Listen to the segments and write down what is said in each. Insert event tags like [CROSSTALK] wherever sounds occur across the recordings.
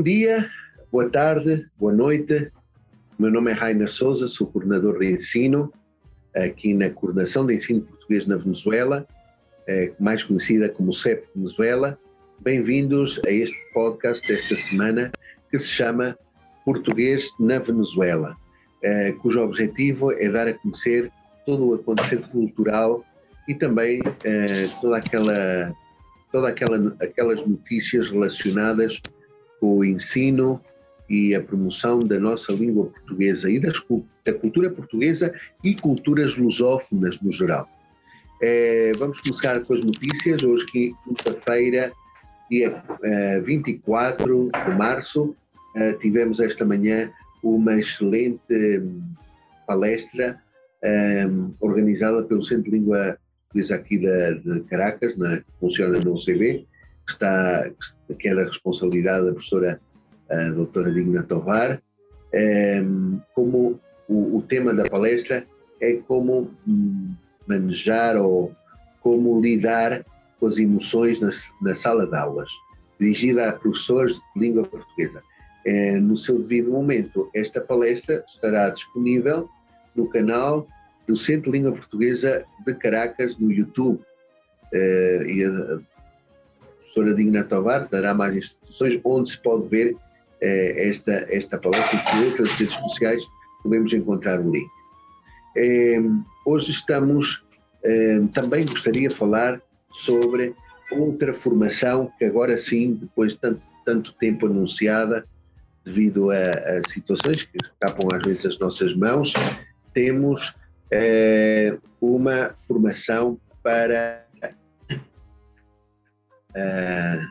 Bom dia, boa tarde, boa noite. Meu nome é Rainer Souza, sou coordenador de ensino aqui na Coordenação de Ensino Português na Venezuela, eh, mais conhecida como CEP Venezuela. Bem-vindos a este podcast desta semana que se chama Português na Venezuela, eh, cujo objetivo é dar a conhecer todo o acontecer cultural e também eh, toda aquela toda aquela aquelas notícias relacionadas o ensino e a promoção da nossa língua portuguesa e das, da cultura portuguesa e culturas lusófonas no geral. É, vamos começar com as notícias. Hoje, quinta-feira, dia é, 24 de março, é, tivemos esta manhã uma excelente hum, palestra hum, organizada pelo Centro de Língua Portuguesa aqui de, de Caracas, na, funciona no UCB, que, está, que é da responsabilidade da professora a doutora Digna Tovar, como o, o, tema da palestra é como hum, manejar ou como lidar com as emoções na, na sala de aulas, dirigida a professores de língua portuguesa. É, no seu devido momento, esta palestra estará disponível no canal do Centro de Língua Portuguesa de Caracas no YouTube. É, e professora Digna Tovar dará mais instruções onde se pode ver eh, esta, esta palestra e outras redes sociais podemos encontrar o link. Eh, hoje estamos, eh, também gostaria de falar sobre outra formação que agora sim, depois de tanto, tanto tempo anunciada, devido a, a, situações que escapam às vezes as nossas mãos, temos uma formação para uh,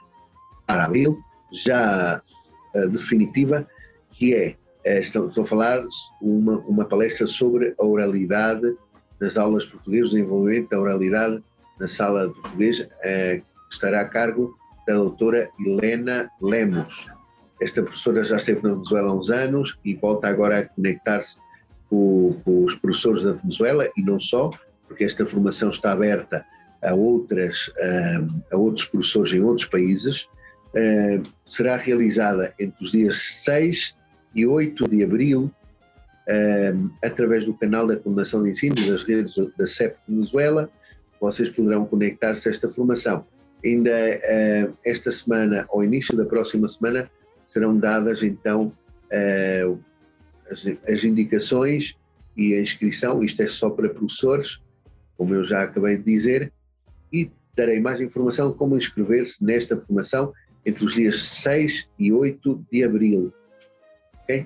para abril, já uh, definitiva, que é, uh, estou, estou, a falar uma, uma palestra sobre a oralidade nas aulas portuguesas, o desenvolvimento da oralidade na sala de português, que estará a cargo da doutora Helena Lemos. Esta professora já esteve na Venezuela há uns anos e volta agora a conectar-se com, com os professores da Venezuela e não só, porque esta formação está aberta a, outras, a outros professores em outros países, será realizada entre os dias 6 e 8 de abril, através do canal da Coordenação de Ensino das redes da CEP Venezuela. Vocês poderão conectar-se a esta formação. Ainda esta semana, ou início da próxima semana, serão dadas então as, as indicações e a inscrição. Isto é só para professores, como eu já acabei de dizer, e darei mais informação como inscrever-se nesta formação entre os dias 6 e 8 de abril. Ok?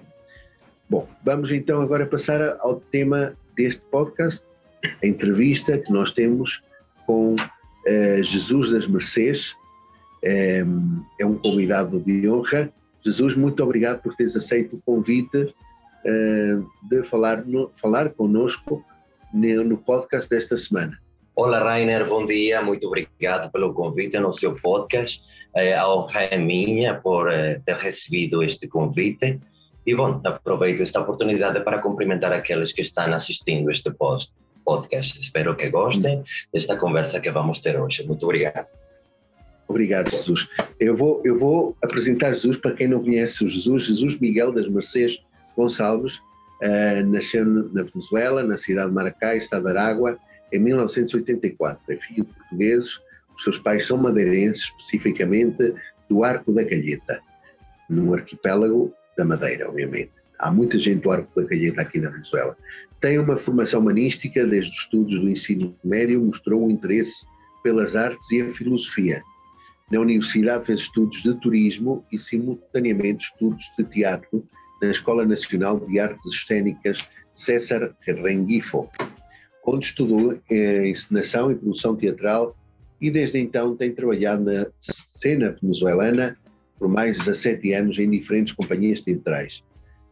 Bom, vamos então agora passar ao tema deste podcast, a entrevista que nós temos com uh, Jesus das Mercês, é, é um convidado de honra. Jesus, muito obrigado por teres aceito o convite uh, de falar, no, falar conosco no, no podcast desta semana. Olá, Rainer, bom dia, muito obrigado pelo convite no seu podcast. É, a honra é minha por é, ter recebido este convite. E, bom, aproveito esta oportunidade para cumprimentar aqueles que estão assistindo este podcast. Espero que gostem desta conversa que vamos ter hoje. Muito obrigado. Obrigado, Jesus. Eu vou, eu vou apresentar Jesus para quem não conhece o Jesus. Jesus Miguel das Mercês Gonçalves uh, nasceu na Venezuela, na cidade de Maracay, estado de Aragua, em 1984. É filho de portugueses, os seus pais são madeirenses, especificamente do Arco da Calheta, no arquipélago da Madeira, obviamente. Há muita gente do Arco da Calheta aqui na Venezuela. Tem uma formação humanística, desde os estudos do ensino médio, mostrou um interesse pelas artes e a filosofia. Na universidade fez estudos de turismo e, simultaneamente, estudos de teatro na Escola Nacional de Artes Cênicas César Rengifo, onde estudou eh, encenação e produção teatral e desde então tem trabalhado na cena venezuelana por mais de 17 anos em diferentes companhias teatrais.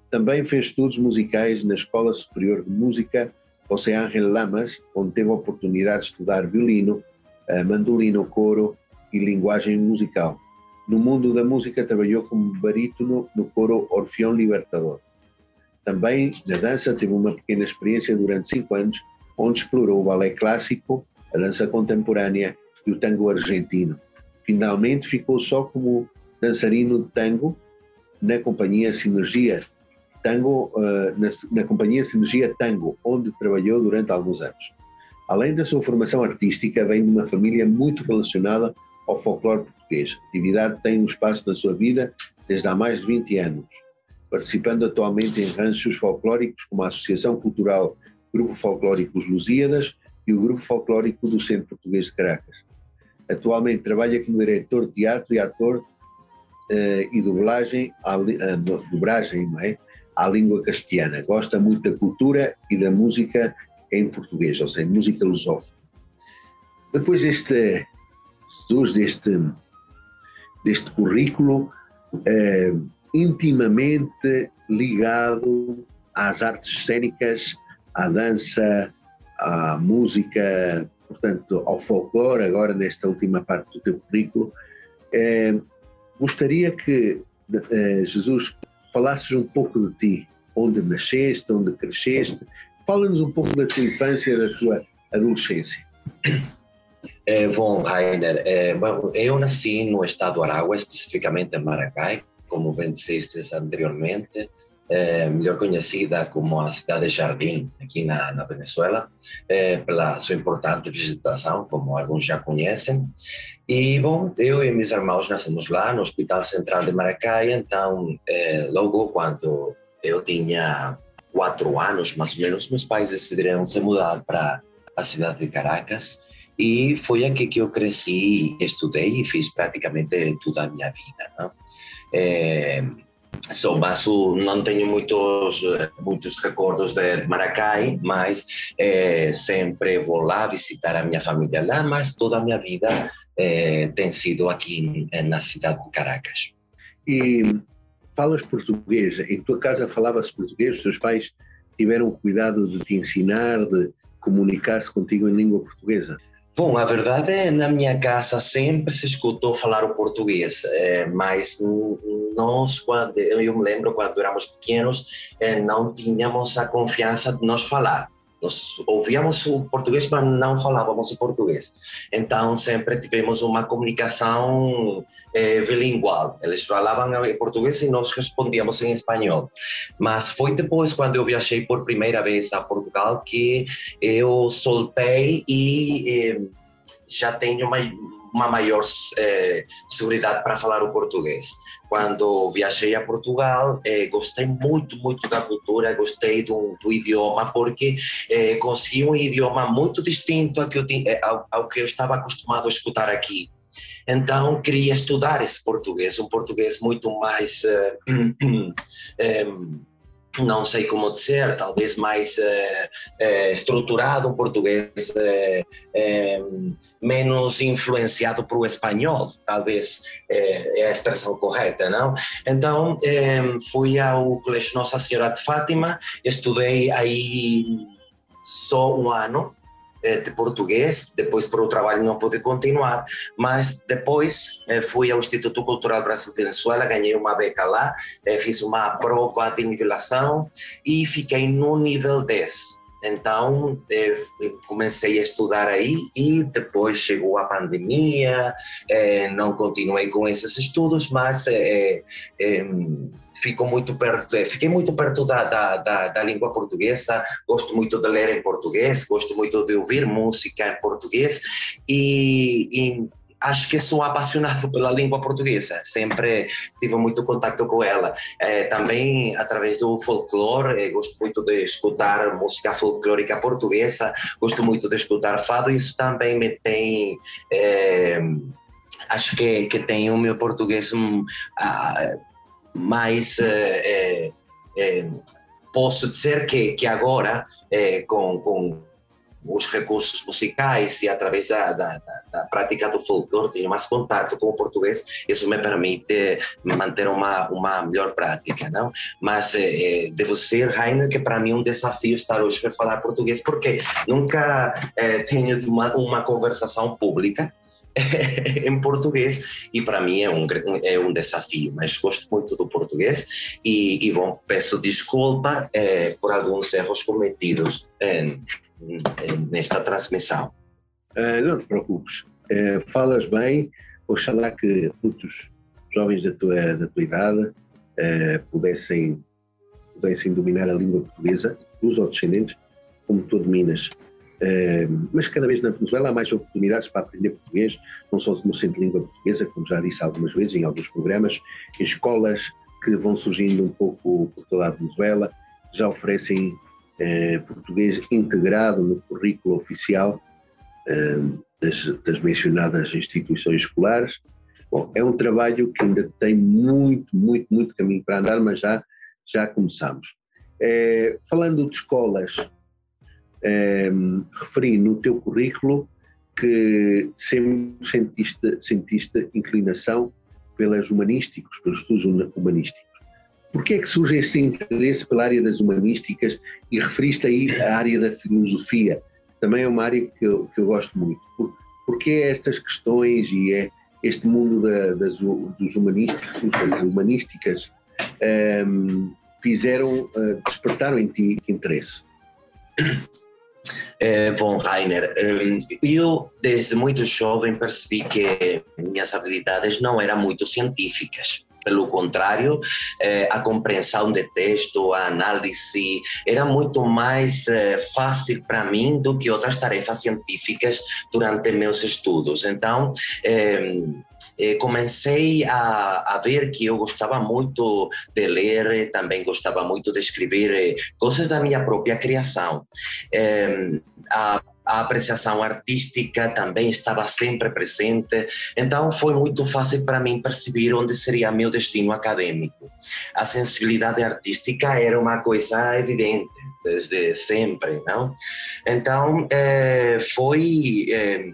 Também fez estudos musicais na Escola Superior de Música José Ángel Lamas, onde teve a oportunidade de estudar violino, eh, mandolino, coro e linguagem musical. No mundo da música trabalhou como barítono no coro Orfeão Libertador. Também na dança teve uma pequena experiência durante cinco anos, onde explorou o balé clássico, a dança contemporânea e o tango argentino. Finalmente ficou só como dançarino de tango na companhia Sinergia Tango, na, na companhia Sinergia Tango, onde trabalhou durante alguns anos. Além da sua formação artística, vem de uma família muito relacionada ao folclore português. A atividade tem um espaço na sua vida desde há mais de 20 anos, participando atualmente em ranchos folclóricos como a Associação Cultural Grupo Folclórico Os Lusíadas e o Grupo Folclórico do Centro Português de Caracas. Atualmente trabalha como diretor de teatro e ator uh, e dublagem, a, uh, dublagem não é? à língua castelhana. Gosta muito da cultura e da música em português, ou seja, música lusófona. Depois deste, deste, deste currículo eh, intimamente ligado às artes cênicas, à dança, à música, portanto, ao folclore, agora nesta última parte do teu currículo, eh, gostaria que eh, Jesus falasses um pouco de ti, onde nasceste, onde cresceste. Fala-nos um pouco da tua infância, da tua adolescência. É, bom, Rainer, é, eu nasci no estado do Aragua, especificamente em Maracay, como bem anteriormente é, melhor conhecida como a cidade de Jardim, aqui na, na Venezuela, é, pela sua importante vegetação, como alguns já conhecem. E, bom, eu e meus irmãos nascemos lá, no Hospital Central de Maracay, então, é, logo quando eu tinha quatro anos, mais ou menos, meus pais decidiram se mudar para a cidade de Caracas, e foi aqui que eu cresci, estudei e fiz praticamente toda a minha vida. Não? É, sou basso, não tenho muitos muitos recordos de Maracay, mas é, sempre vou lá visitar a minha família lá, mas toda a minha vida é, tem sido aqui na cidade de Caracas. E falas português? Em tua casa falava-se português? Os teus pais tiveram cuidado de te ensinar, de comunicar-se contigo em língua portuguesa? Bom, a verdade é na minha casa sempre se escutou falar o português, é, mas nós, quando, eu me lembro quando éramos pequenos, é, não tínhamos a confiança de nós falar. Nós ouvíamos o português, mas não falávamos o português. Então, sempre tivemos uma comunicação eh, bilingual. Eles falavam em português e nós respondíamos em espanhol. Mas foi depois, quando eu viajei por primeira vez a Portugal, que eu soltei e eh, já tenho uma, uma maior eh, segurança para falar o português quando viajei a Portugal, eh, gostei muito, muito da cultura, gostei do, do idioma, porque eh, consegui um idioma muito distinto ao que, eu, ao, ao que eu estava acostumado a escutar aqui. Então, queria estudar esse português, um português muito mais. [CLEARS THROAT] não sei como dizer, talvez mais eh, eh, estruturado, um português eh, menos influenciado por o espanhol, talvez é a expressão correta, não? Então, fui ao Colégio Nossa Senhora de Fátima, estudei aí só um ano, de português, depois por o trabalho não pude continuar, mas depois eh, fui ao Instituto Cultural Brasil Venezuela, ganhei uma beca lá, eh, fiz uma prova de nivelação e fiquei no nível 10. Então, comecei a estudar aí e depois chegou a pandemia, não continuei com esses estudos, mas fico muito perto, é, fiquei muito perto da, da, da, da, língua portuguesa, gosto muito de ler em português, gosto muito de ouvir música em português e, e acho que sou apaixonado [LAUGHS] pela língua portuguesa, sempre tive muito contato com ela. É, também através do folclore, é, gosto muito de escutar música folclórica portuguesa, gosto muito de escutar fado, e isso também me tem. É, acho que, que tem o meu português. Um, uh, mas é, é, posso dizer que, que agora, com, com os recursos musicais e através da, da, da, prática do folclore tenho mais contato com o português, isso me permite manter uma, uma melhor prática, não? Mas é, devo ser, Rainer, que para mim é um desafio estar hoje para falar português, porque nunca é, tenho uma, uma conversação pública, [LAUGHS] em português e para mim é um, é um desafio, mas gosto muito do português e, e bom, peço desculpa eh, por alguns erros cometidos nesta transmissão. Uh, não te preocupes, uh, falas bem, oxalá que muitos jovens da tua, da tua idade pudessem, pudessem dominar a língua portuguesa, os descendentes, como tu dominas. Mas cada vez na Venezuela há mais oportunidades para aprender português, não só no centro de língua portuguesa, como já disse algumas vezes em alguns programas, em escolas que vão surgindo um pouco por toda a Venezuela, já oferecem uh, português integrado no currículo oficial uh, das, das, mencionadas instituições escolares. Bom, é um trabalho que ainda tem muito, muito, muito caminho para andar, mas já, já começamos. falando de escolas, um, referi no teu currículo que sempre sentiste, sentiste inclinação pelas humanísticos, pelos estudos humanísticos. Por que é que surge esse interesse pela área das humanísticas e referiste aí a área da filosofia? Também é uma área que eu, que eu gosto muito. Por, porque estas questões e é este mundo da, das, dos humanísticos, das humanísticas, um, fizeram, uh, despertaram em ti interesse? É, bom, Rainer, eu desde muito jovem percebi que minhas habilidades não eram muito científicas. Pelo contrário, eh, a compreensão de texto, a análise, era muito mais eh, fácil para mim do que outras tarefas científicas durante meus estudos. Então, eh, comecei a, a, ver que eu gostava muito de ler, também gostava muito de escrever coisas da minha própria criação. a a apreciação artística também estava sempre presente, então foi muito fácil para mim perceber onde seria meu destino acadêmico. A sensibilidade artística era uma coisa evidente desde sempre, não? Então eh, foi eh,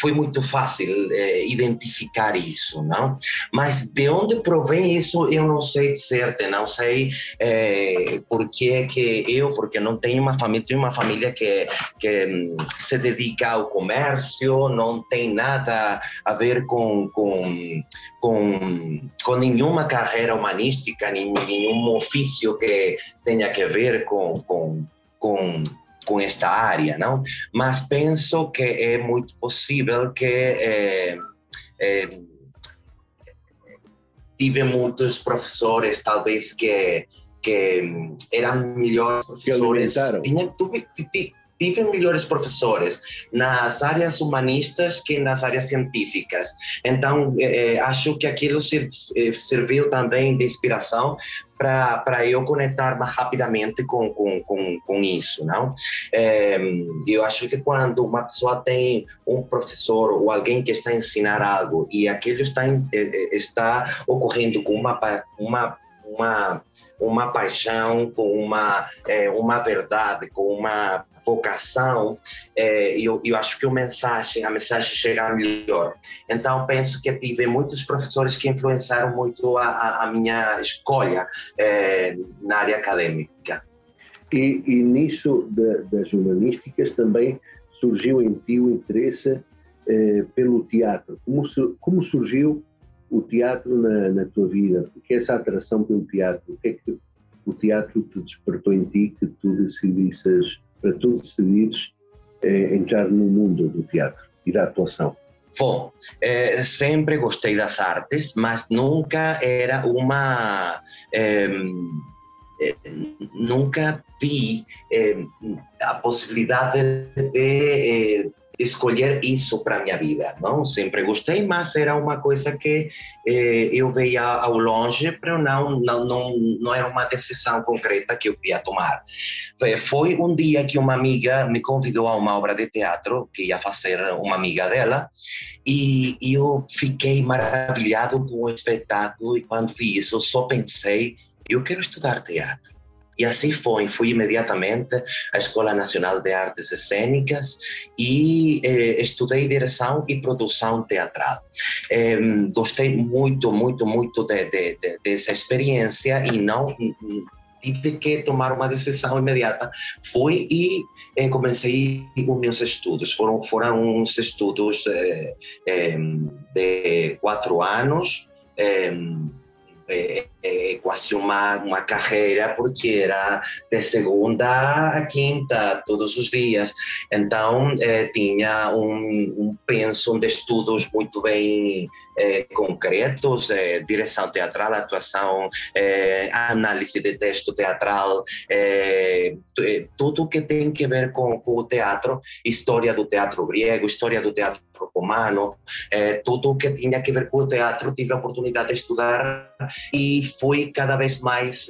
foi muito fácil é, identificar isso, não? Mas de onde provém isso eu não sei de certo, não sei é, por que eu, porque não tenho uma família, tenho uma família que, que hum, se dedica ao comércio, não tem nada a ver com, com, com, com nenhuma carreira humanística, nenhum ofício que tenha que ver com, com, com com esta área, não? Mas penso que é muito possível que é, é, tive muitos professores, talvez que que eram melhores professores. Tinha, tive, tive melhores professores nas áreas humanistas que nas áreas científicas. Então, eh, acho que aquilo serviu também de inspiração para eu conectar mais rapidamente com, com, com, com isso, não? É, eu acho que quando uma pessoa tem um professor ou alguém que está a ensinar algo e aquilo está, está ocorrendo com uma, uma uma, uma paixão, com uma, é, uma verdade, com uma vocação, é, eu, eu acho que a mensagem, a mensagem chega melhor. Então, penso que tive muitos professores que influenciaram muito a, a minha escolha é, na área acadêmica. E, e nisso das humanísticas também surgiu em ti o interesse eh, pelo teatro. Como, como surgiu o teatro na, na, tua vida? Porque essa atração pelo teatro, o que é que o teatro te despertou em ti que tu decidisses para tu decidires é, entrar no mundo do teatro e da atuação? Bom, é, sempre gostei das artes, mas nunca era uma. É, nunca vi a possibilidade de escolher isso para minha vida, não? Sempre gostei, mas era uma coisa que eh, eu veia ao longe, para não, não não não era uma decisão concreta que eu queria tomar. Foi um dia que uma amiga me convidou a uma obra de teatro que ia fazer uma amiga dela e eu fiquei maravilhado com o espetáculo e quando vi isso só pensei eu quero estudar teatro e assim foi, fui imediatamente à Escola Nacional de Artes Cênicas e eh, estudei direção e produção teatral. Eh, gostei muito, muito, muito de, de, de, dessa experiência e não tive que tomar uma decisão imediata. Fui e eh, comecei os meus estudos. Foram, foram uns estudos eh, de quatro anos. É, é, quase uma, uma carreira, porque era de segunda a quinta, todos os dias. Então, é, tinha um, um penso de estudos muito bem é, concretos, é, direção teatral, atuação, é, análise de texto teatral, tudo que tem que ver com, com o teatro, história do teatro grego, história do teatro romano, tudo que tinha que ver com o teatro, tive a oportunidade de estudar e fui cada vez mais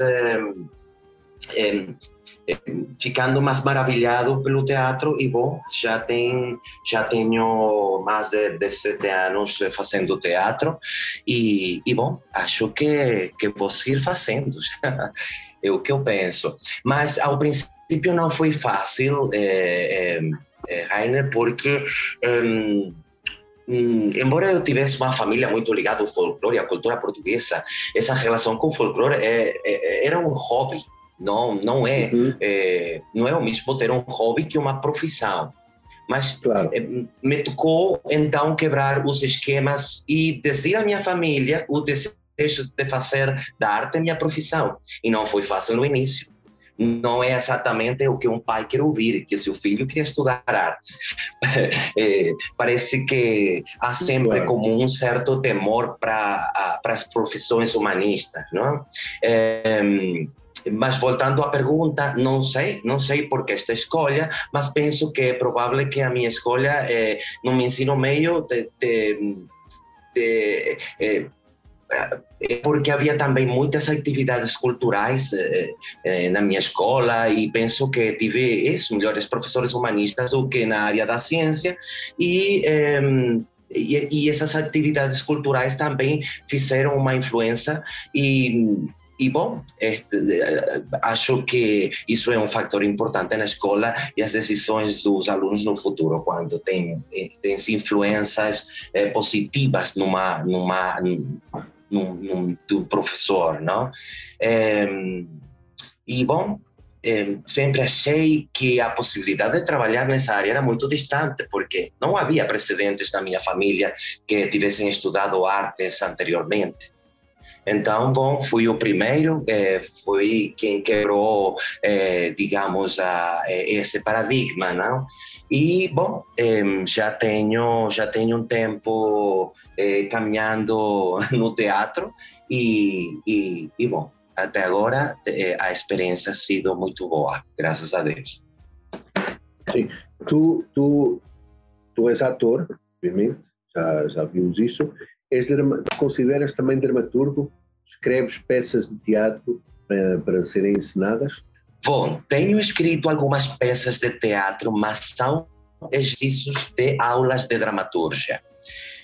ficando mais maravilhado pelo teatro e bom já tem já tenho mais de 17 anos fazendo teatro e, e bom acho que que vou seguir fazendo é [LAUGHS] o que eu penso mas ao princípio não foi fácil é, é, Rainer porque embora eu tivesse uma família muito ligada ao folclore, à cultura portuguesa, essa relação com o folclore é, era um hobby não, não é, uhum. é, não é o mesmo ter um hobby que uma profissão. Mas claro. é, me tocou então quebrar os esquemas e dizer à minha família o desejo de fazer da arte minha profissão. E não foi fácil no início. Não é exatamente o que um pai quer ouvir, que seu filho quer estudar artes. [LAUGHS] É, parece que há sempre claro. como um certo temor para as profissões humanistas, não? É, mas voltando à pergunta, não sei, não sei por que esta escolha, mas penso que é provável que a minha escolha é, no meu ensino meio de, de, de, é, é porque havia também muitas atividades culturais eh, eh, na minha escola e penso que tive isso, melhores professores humanistas do que na área da ciência e, eh, e, e essas atividades culturais também fizeram uma influência e e bom, este, acho que isso é um fator importante na escola e as decisões dos alunos no futuro, quando tem, tem influências é, positivas numa, numa, num, num, do professor, não? E bom, sempre achei que a possibilidade de trabalhar nessa área era muito distante, porque não havia precedentes na minha família que tivessem estudado artes anteriormente. Então, bom, fui o primeiro, é, fui quem quebrou, é, digamos, a, é, esse paradigma, não? E, bom, já tenho já tenho um tempo caminhando [LAUGHS] no teatro e, e, e, bom, até agora a experiência sido muito boa, graças a Deus. Sim, tu, tu, tu és ator, obviamente, já, já vimos isso, És consideras também dramaturgo? Escreves peças de teatro para, para serem ensinadas? Bom, tenho escrito algumas peças de teatro, mas são exercícios de aulas de dramaturgia.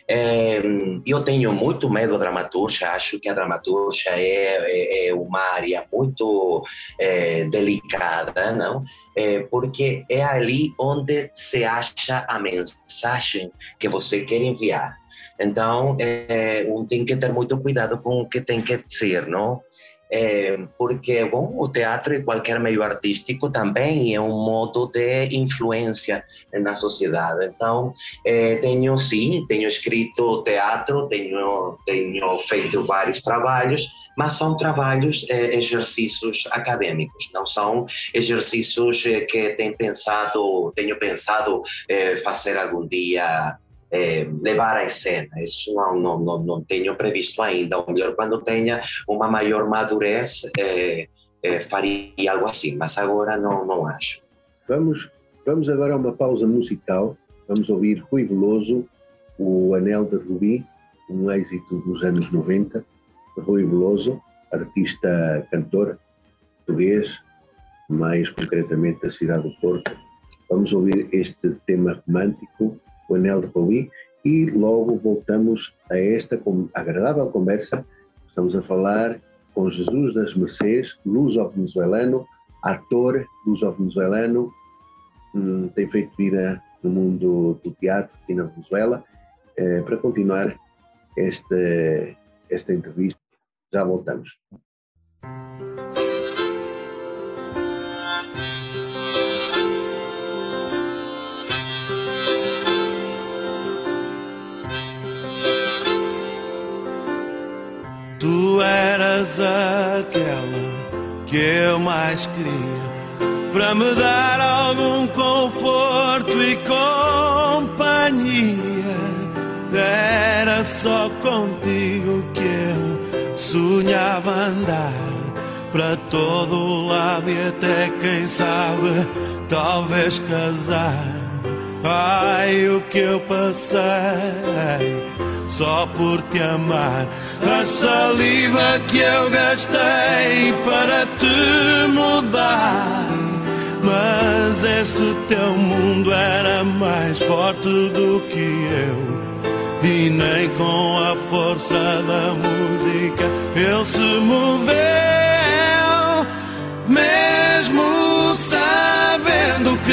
É, eu tenho muito medo da dramaturgia, acho que a dramaturgia é, é, é uma área muito é, delicada, não? É, porque é ali onde se acha a mensagem que você quer enviar. Então, é, um tem que ter muito cuidado com o que tem que ser, não? É, porque, bom, o teatro e qualquer meio artístico também é um modo de influência na sociedade. Então, é, tenho sim, tenho escrito teatro, tenho, tenho feito vários trabalhos, mas são trabalhos, é, exercícios acadêmicos, não são exercícios que tenho pensado, tenho pensado fazer algum dia é, levar a cena. Isso não, não, não, tenho previsto ainda. Ou melhor, quando tenha uma maior madurez, é, é, faria algo assim, mas agora não, não acho. Vamos, vamos agora a uma pausa musical. Vamos ouvir Rui Veloso, o Anel de Rubi, um êxito dos anos 90. Rui Veloso, artista cantor português, mais concretamente da cidade do Porto. Vamos ouvir este tema romântico o Anel de Rui, e logo voltamos a esta agradável conversa. Estamos a falar com Jesus das Mercês, luso-venezuelano, ator luso-venezuelano, hum, tem feito vida no mundo do teatro aqui na Venezuela. Eh, para continuar esta, esta entrevista, já voltamos. Eras aquela que eu mais queria para me dar algum conforto e companhia. Era só contigo que eu sonhava andar para todo lado e até quem sabe talvez casar. Ai, o que eu passei só por te amar. A saliva que eu gastei para te mudar. Mas esse teu mundo era mais forte do que eu. E nem com a força da música ele se moveu.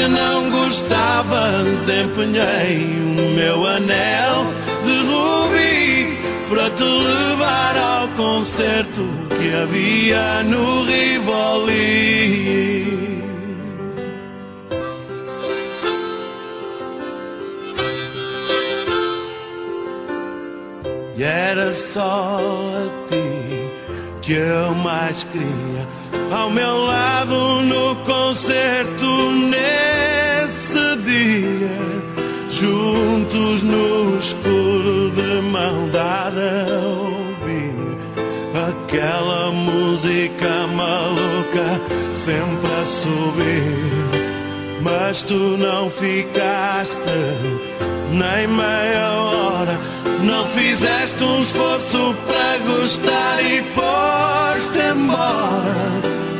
Não gostavas, empenhei o meu anel de rubi para te levar ao concerto que havia no Rivoli. E era só a ti que eu mais queria ao meu lado no concerto nesse dia, juntos no escuro de mão dada ouvir aquela música maluca sempre a subir. Mas tu não ficaste nem meia hora, não fizeste um esforço para gostar e foste embora.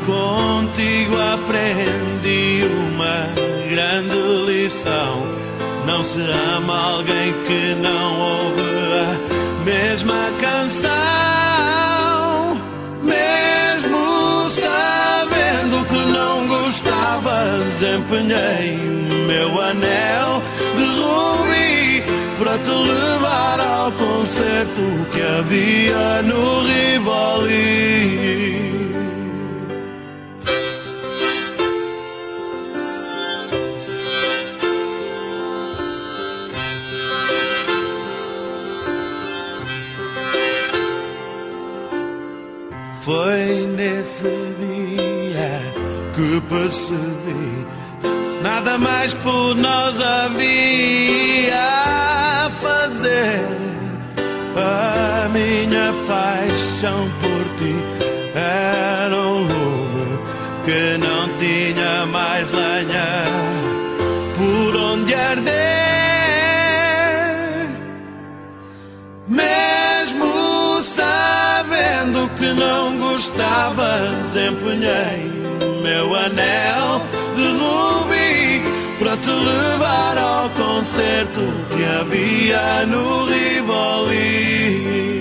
Contigo aprendi uma grande lição. Não se ama alguém que não ouve a mesma canção. Mesmo sabendo que não gostavas, empenhei o meu anel de rubi para te levar ao concerto que havia no Rivoli. Foi nesse dia que percebi nada mais por nós havia a fazer. A minha paixão por ti era um lume que não tinha mais lenha por onde arder. Empenhei o meu anel de rubi para te levar ao concerto que havia no Rivoli.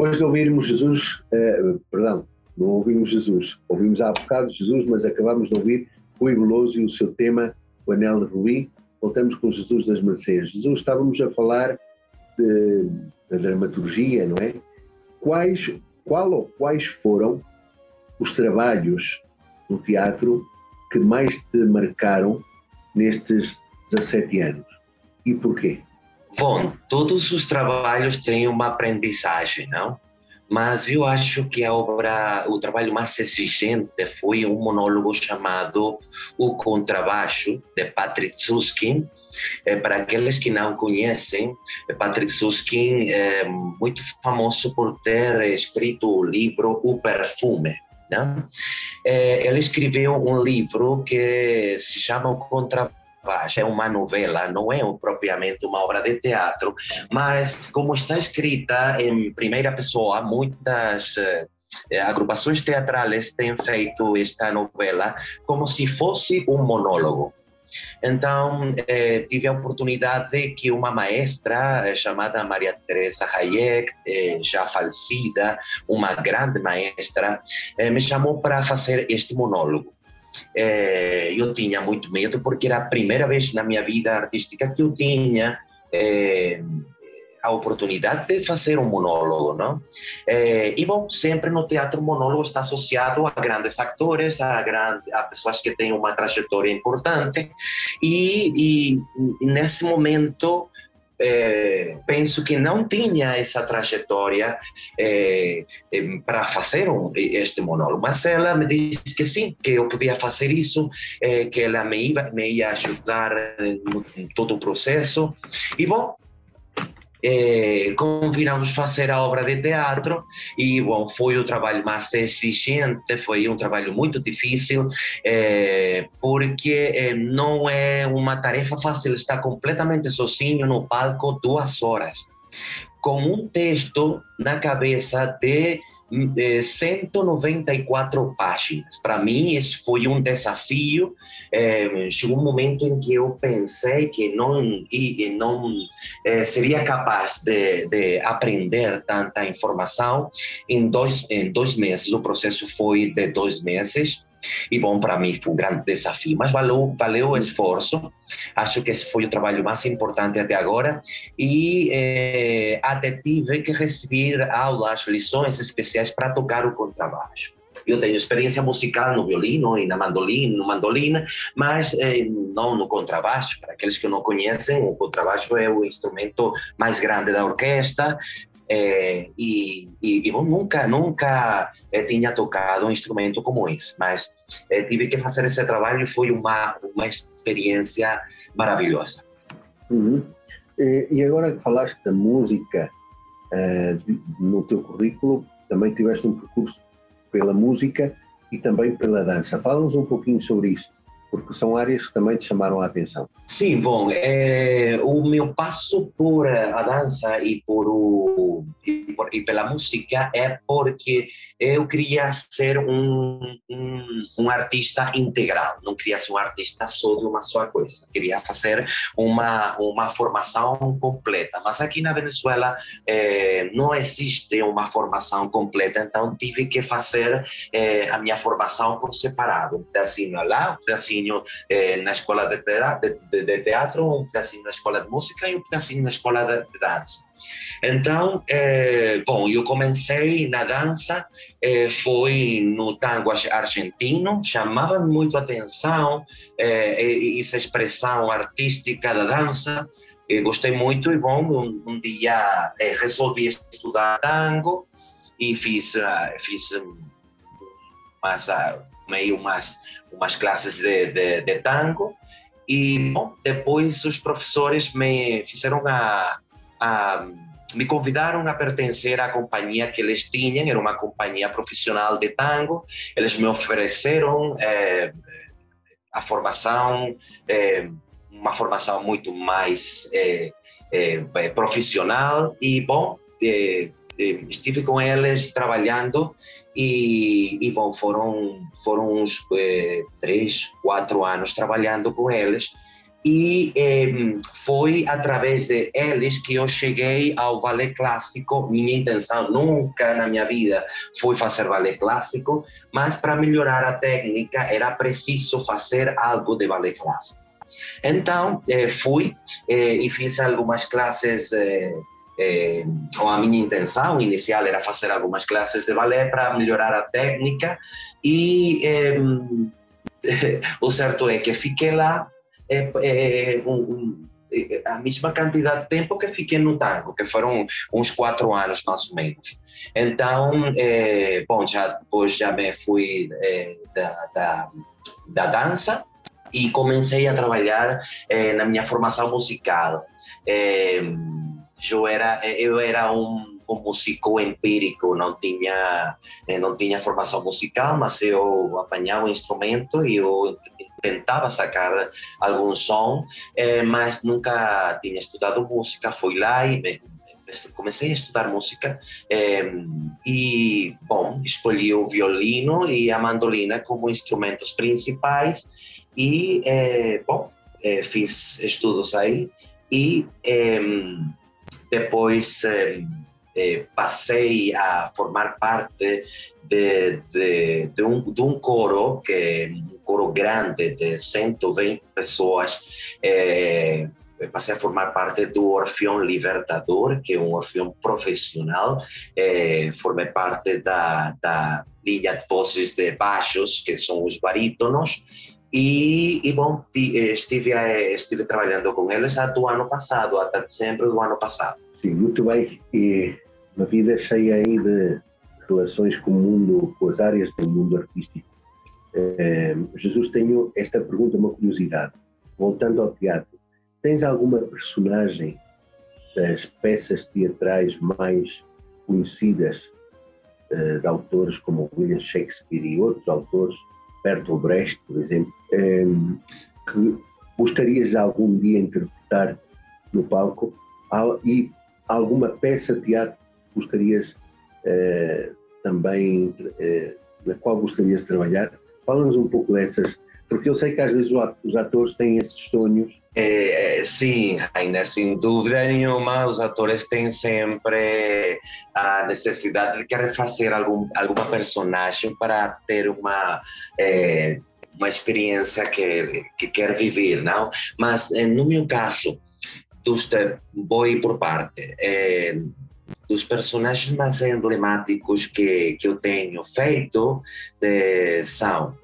Depois de ouvirmos Jesus, eh, perdão, não ouvimos Jesus, ouvimos há bocado Jesus, mas acabamos de ouvir Rui Veloso e o seu tema, o Anel de Rubi. Voltamos com Jesus das Mercês. Jesus, estávamos a falar de, da dramaturgia, não é? Quais, qual ou quais foram os trabalhos no teatro que mais te marcaram nestes 17 anos? E porquê? Bom, todos os trabalhos têm uma aprendizagem, não? Mas eu acho que a obra, o trabalho mais exigente foi um monólogo chamado O Contrabaixo, de Patrick Susskind. É, para aqueles que não conhecem, Patrick Susskind é muito famoso por ter escrito o livro O Perfume. Não? É, ele escreveu um livro que se chama O Contrabaixo É uma novela, não é propriamente uma obra de teatro, mas como está escrita em primeira pessoa, muitas eh, agrupações teatrais têm feito esta novela como se fosse um monólogo. Então, eh, tive a oportunidade que uma maestra eh, chamada Maria Teresa Hayek, eh, já falecida, uma grande maestra, eh, me chamou para fazer este monólogo. Eh, eu tinha muito medo porque era a primeira vez na minha vida artística que eu tinha eh, a oportunidade de fazer um monólogo, não? É, e bom, sempre no teatro monólogo está associado a grandes atores, a, grande, a pessoas que têm uma trajetória importante, e, e nesse momento é, penso que não tinha essa trajetória é, é, para fazer um, este monólogo, mas ela me disse que sim, que eu podia fazer isso, é, que ela me ia, me ia ajudar em todo o processo. E bom, eh, combinamos fazer a obra de teatro e bom foi o trabalho mais exigente foi um trabalho muito difícil eh, porque eh, não é uma tarefa fácil estar completamente sozinho no palco duas horas com um texto na cabeça de 194 páginas. Para mim, esse foi um desafio. É, chegou um momento em que eu pensei que não, e, não é, seria capaz de, de, aprender tanta informação em dois, em dois meses. O processo foi de dois meses. E bom, para mim foi um grande desafio, mas valeu, valeu o esforço. Acho que esse foi o trabalho mais importante até agora. E eh, até tive que receber aulas, lições especiais para tocar o contrabaixo. Eu tenho experiência musical no violino e na mandolina, no mandolina, mas eh, não no contrabaixo. Para aqueles que não conhecem, o contrabaixo é o instrumento mais grande da orquestra, é, e, e, e, nunca, nunca é, tinha tocado um instrumento como esse, mas é, tive que fazer esse trabalho e foi uma, uma experiência maravilhosa. Uhum. E agora que falaste da música no teu currículo, também tiveste um percurso pela música e também pela dança. Fala-nos um pouquinho sobre isso porque são áreas que também te chamaram a atenção. Sim, bom, é, o meu passo por a dança e por o e, por, e pela música é porque eu queria ser um, um, um, artista integral, não queria ser um artista só de uma só coisa, queria fazer uma uma formação completa. Mas aqui na Venezuela é, não existe uma formação completa, então tive que fazer é, a minha formação por separado, um pedacinho lá, um pedacinho eh, na escola de, de, de, teatro, um pedacinho na escola de música e um pedacinho na escola de, de dança. Então, eh, bom, eu comecei na dança, eh, foi no tango argentino, chamava muito a atenção eh, essa expressão artística da dança, eh, gostei muito e bom, um, um dia eh, resolvi estudar tango e fiz, fiz umas, uh, meio umas, umas classes de, de, de tango e bom, depois os professores me fizeram a, a me convidaram a pertencer à companhia que eles tinham, era uma companhia profissional de tango. Eles me ofereceram é, a formação, é, uma formação muito mais é, profissional e, bom, estive com eles trabalhando e, e bom, foram, foram uns eh, três, quatro anos trabalhando com eles e eh, foi através de eles que eu cheguei ao balé clássico. Minha intenção nunca na minha vida foi fazer balé clássico, mas para melhorar a técnica era preciso fazer algo de balé clássico. Então eh, fui eh, e fiz algumas classes eh, a minha intenção inicial era fazer algumas classes de balé para melhorar a técnica e eh, [LAUGHS] o certo é que fiquei lá eh, um, um, a mesma quantidade de tempo que fiquei no tango, que foram uns quatro anos mais ou menos. Então, bom, já depois já me fui da, da, da, dança e comecei a trabalhar na minha formação musical eu era eu era um, um músico empírico, não tinha não tinha formação musical, mas eu apanhava o instrumento e eu tentava sacar algum som, é, mas nunca tinha estudado música. Fui lá e me, comecei a estudar música e, bom, escolhi o violino e a mandolina como instrumentos principais e, bom, fiz estudos aí e depois eh, passei a formar parte de, de, de, um, de, um, coro, que é um coro grande de 120 pessoas. Eh, passei a formar parte do Orfeão Libertador, que é um orfeão profissional. Eh, formei parte da, da linha de vozes de baixos, que são os barítonos. E, e, bom, estive, estive trabalhando com eles até o ano passado, até dezembro do ano passado. Sim, muito bem. E uma vida cheia aí de relações com o mundo, com as áreas do mundo artístico. É, Jesus, tenho esta pergunta, uma curiosidade. Voltando ao teatro, tens alguma personagem das peças teatrais mais conhecidas de autores como William Shakespeare e outros autores, Bertolt Brecht, por exemplo, um, que gostarias de algum dia interpretar no palco e alguma peça de teatro gostarias eh, também, eh, na qual gostarias de trabalhar? Fala-nos um pouco dessas, porque eu sei que às vezes os atores têm esses sonhos. É, sim, Rainer, sem dúvida nenhuma, os atores têm sempre a necessidade de querer fazer algum, alguma personagem para ter uma é, uma experiência que, que quer viver, não? Mas no meu caso, vou ir por parte. É, dos personagens mais emblemáticos que, que eu tenho feito são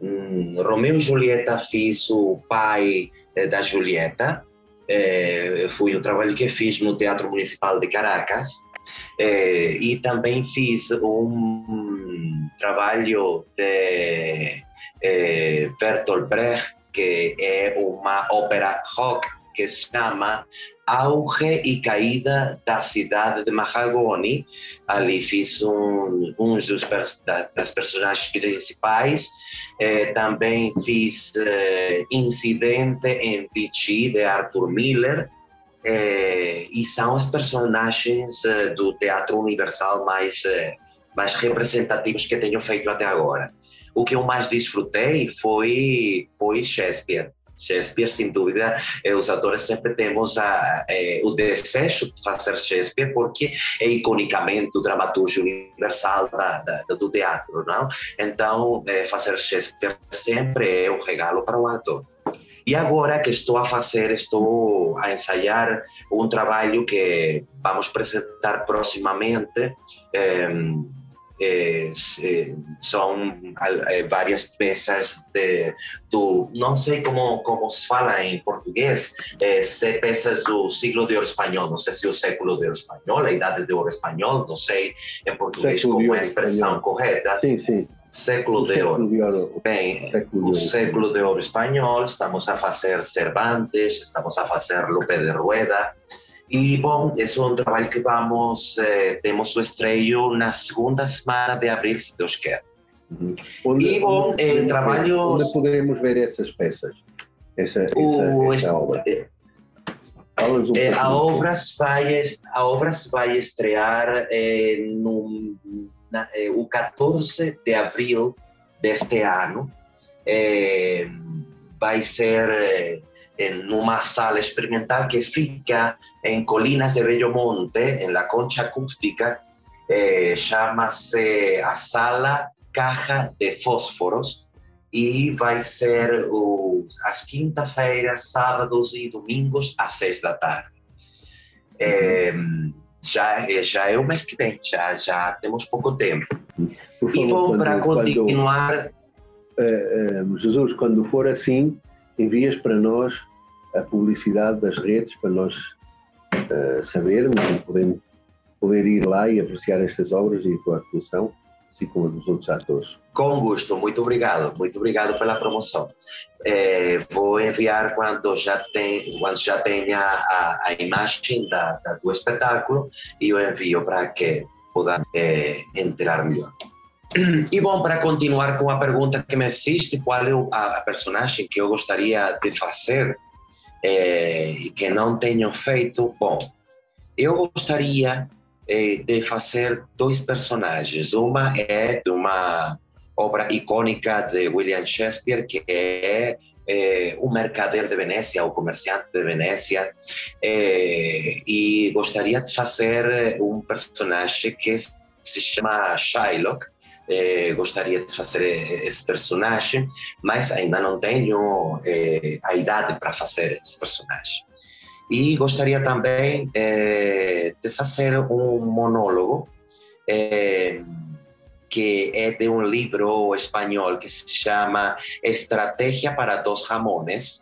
um, Romeu e Julieta fiz o pai eh, da Julieta, eh, foi um trabalho que fiz no Teatro Municipal de Caracas, eh, e também fiz um trabalho de eh, Bertolt Brecht, que é uma ópera rock que se chama Auge e Caída da Cidade de Mahagoni. Ali fiz um, um dos, das personagens principais. Eh, também fiz eh, Incidente em Vichy, de Arthur Miller. Eh, e são os personagens do teatro universal mais, mais representativos que tenho feito até agora. O que eu mais desfrutei foi, foi Shakespeare Shakespeare, sem dúvida, eh, os atores sempre temos a, eh, o desejo de fazer Shakespeare porque é iconicamente o dramaturgo universal da, da, do teatro, não? Então, eh, fazer Shakespeare sempre é um regalo para o ator. E agora que estou a fazer, estou a ensaiar um trabalho que vamos apresentar proximamente. Eh, eh, son eh, varias peças de, do, não sei como, como se fala em português, eh, se peças do siglo de ouro espanhol, não sei se o século de ouro espanhol, a idade de ouro espanhol, não sei em português século como é a expressão espanhol. correta. Sim, sim. Século, de, século ouro. de ouro. Bem, século o século de ouro espanhol, estamos a fazer Cervantes, estamos a fazer Lope de Rueda, e, bom, esse é um trabalho que vamos, eh, temos o estreio na segunda semana de abril, se Deus quer. Onde, e, bom, onde, eh, trabalhos... Onde podemos ver essas peças? Essa, o, essa, essa obra? Um eh, a, obra vai, a obra se vai estrear eh, no, na, eh, o 14 de abril deste ano. Eh, vai ser en una sala experimental que fica en Colinas de Bello Monte, en la concha acústica, eh, llámase a Sala Caja de Fósforos e vai ser os, as quinta-feiras, sábados e domingos às seis da tarde. É, já, já é o mês que vem, já, já temos pouco tempo. Favor, e vou para continuar. Quando, uh, uh, Jesus, quando for assim, envias para nós a publicidade das redes para nós uh, sabermos e poder, poder ir lá e apreciar estas obras e a tua atuação, assim como a dos outros atores. Com gosto, muito obrigado, muito obrigado pela promoção. É, vou enviar quando já tem, quando já tenha a, a imagem da, da, do espetáculo e eu envio para que possa é, entrar melhor. E bom, para continuar com a pergunta que me fizeste, qual é a personagem que eu gostaria de fazer e que não tenho feito? Bom, eu gostaria é, de fazer dois personagens. Uma é de uma obra icônica de William Shakespeare, que é é, o mercader de Venécia, o comerciante de Venécia, e gostaria de fazer um personagem que se chama Shylock, eh, gostaria de fazer esse personagem, mas ainda não tenho eh, a idade para fazer esse personagem. E gostaria também eh, de fazer um monólogo que é de um livro espanhol que se chama Estratégia para dos Ramones,